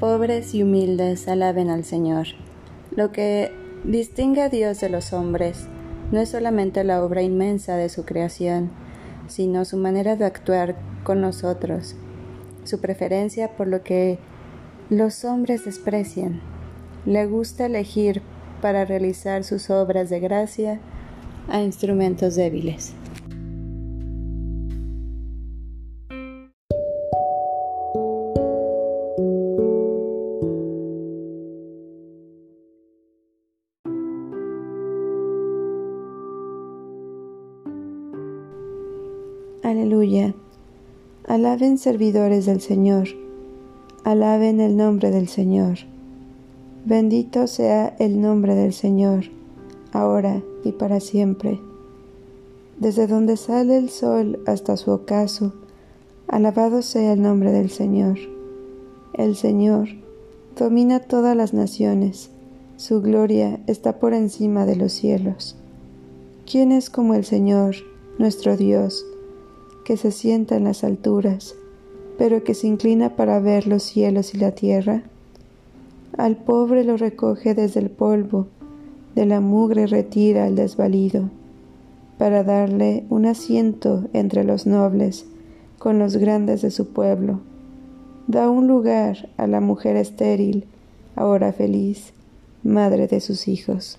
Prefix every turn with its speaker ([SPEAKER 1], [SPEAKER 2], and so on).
[SPEAKER 1] Pobres y humildes alaben al Señor. Lo que distingue a Dios de los hombres no es solamente la obra inmensa de su creación, sino su manera de actuar con nosotros, su preferencia por lo que los hombres desprecian. Le gusta elegir para realizar sus obras de gracia a instrumentos débiles.
[SPEAKER 2] Aleluya. Alaben servidores del Señor. Alaben el nombre del Señor. Bendito sea el nombre del Señor, ahora y para siempre. Desde donde sale el sol hasta su ocaso, alabado sea el nombre del Señor. El Señor domina todas las naciones, su gloria está por encima de los cielos. ¿Quién es como el Señor, nuestro Dios? Que se sienta en las alturas, pero que se inclina para ver los cielos y la tierra? Al pobre lo recoge desde el polvo, de la mugre retira el desvalido, para darle un asiento entre los nobles, con los grandes de su pueblo. Da un lugar a la mujer estéril, ahora feliz, madre de sus hijos.